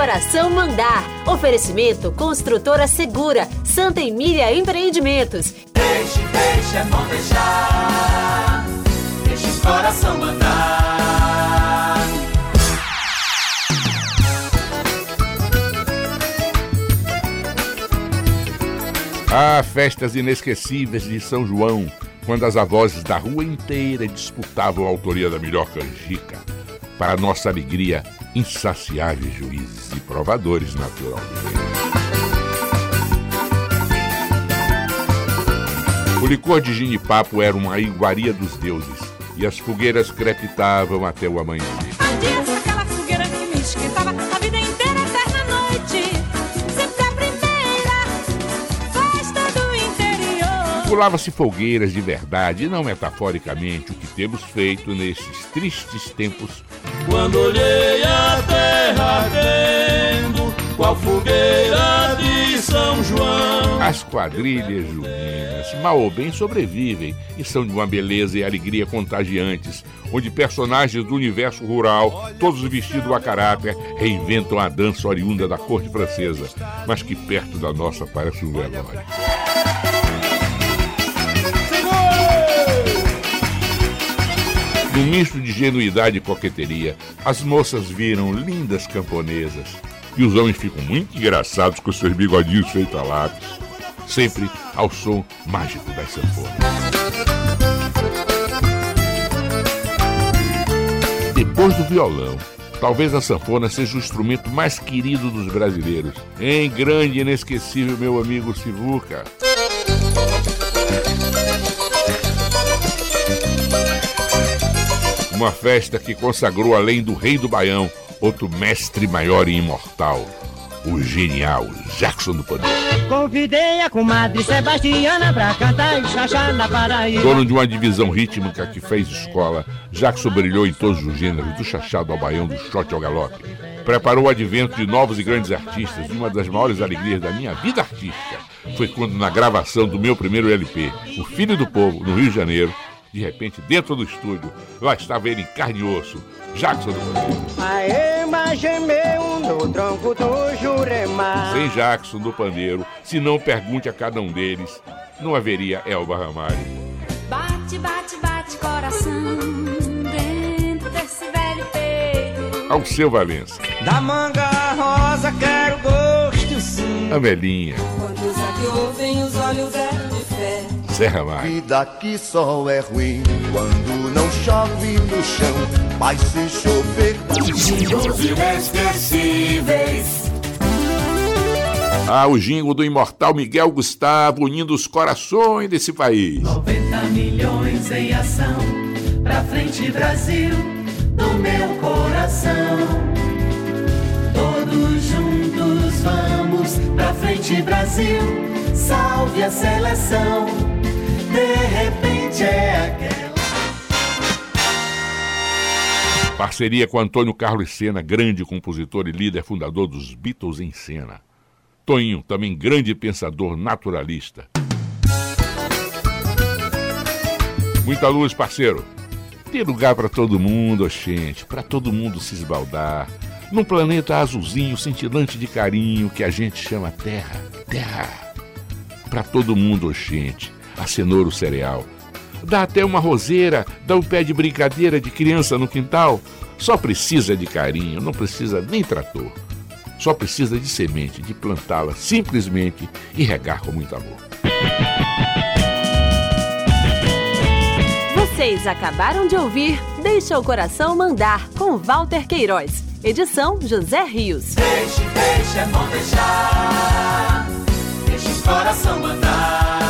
coração mandar. Oferecimento Construtora Segura, Santa Emília Empreendimentos. Deixe, deixe, é bom deixar. Deixe o coração mandar. Ah, festas inesquecíveis de São João, quando as avós da rua inteira disputavam a autoria da melhor canjica. Para nossa alegria, insaciáveis juízes e provadores naturalmente. O licor de ginipapo era uma iguaria dos deuses, e as fogueiras crepitavam até o amanhecer. aquela fogueira que me esquentava a vida inteira, eterna noite. Sempre a primeira festa do interior. Pulava-se folgueiras de verdade, e não metaforicamente, o que temos feito nesses tristes tempos. Quando olhei a terra ardendo, qual fogueira de São João. As quadrilhas juninas, mal ou bem, sobrevivem e são de uma beleza e alegria contagiantes, onde personagens do universo rural, todos vestidos a caráter, reinventam a dança oriunda da corte francesa, mas que perto da nossa parece um velório. Num misto de genuidade e coqueteria, as moças viram lindas camponesas e os homens ficam muito engraçados com seus bigodinhos feitos a lápis, sempre ao som mágico das sanfonas. Depois do violão, talvez a sanfona seja o instrumento mais querido dos brasileiros. Em grande e inesquecível, meu amigo Sivuca. Uma festa que consagrou além do rei do Baião, outro mestre maior e imortal, o genial Jackson do Pandeiro. Convidei a comadre Sebastiana pra cantar e chachá na Paraíba. Dono de uma divisão rítmica que fez escola, Jackson brilhou em todos os gêneros, do chachado ao baião, do shot ao galope. Preparou o advento de novos e grandes artistas e uma das maiores alegrias da minha vida artística foi quando, na gravação do meu primeiro LP, O Filho do Povo, no Rio de Janeiro, de repente, dentro do estúdio, lá estava ele em carne e osso, Jackson do Pandeiro. A ema gemeu no tronco do Jurema. Sem Jackson do Pandeiro, se não pergunte a cada um deles, não haveria Elba Ramalho. Bate, bate, bate coração dentro desse velho peito. Ao seu Valença, Da manga rosa quero gosto sim. a velhinha, Quando os aqui ouvem os olhos fé. Zé Ramalho. Vida que só é ruim quando não chove no chão, mas se chover. Os inesquecíveis. Ah, o jingo do imortal Miguel Gustavo unindo os corações desse país. 90 milhões em ação. Pra frente, Brasil, do meu coração. Todos juntos vamos pra frente, Brasil. Salve a seleção. Parceria com Antônio Carlos Sena, grande compositor e líder fundador dos Beatles em cena. Toninho, também grande pensador naturalista. Muita luz, parceiro. Tem lugar para todo mundo, gente, para todo mundo se esbaldar. Num planeta azulzinho, cintilante de carinho que a gente chama Terra. Terra. Para todo mundo, gente. A cenoura, o cereal. Dá até uma roseira, dá um pé de brincadeira de criança no quintal. Só precisa de carinho, não precisa nem trator. Só precisa de semente, de plantá-la simplesmente e regar com muito amor. Vocês acabaram de ouvir Deixa o Coração Mandar, com Walter Queiroz. Edição José Rios. Deixe, deixe, é bom deixar. Deixe o coração mandar.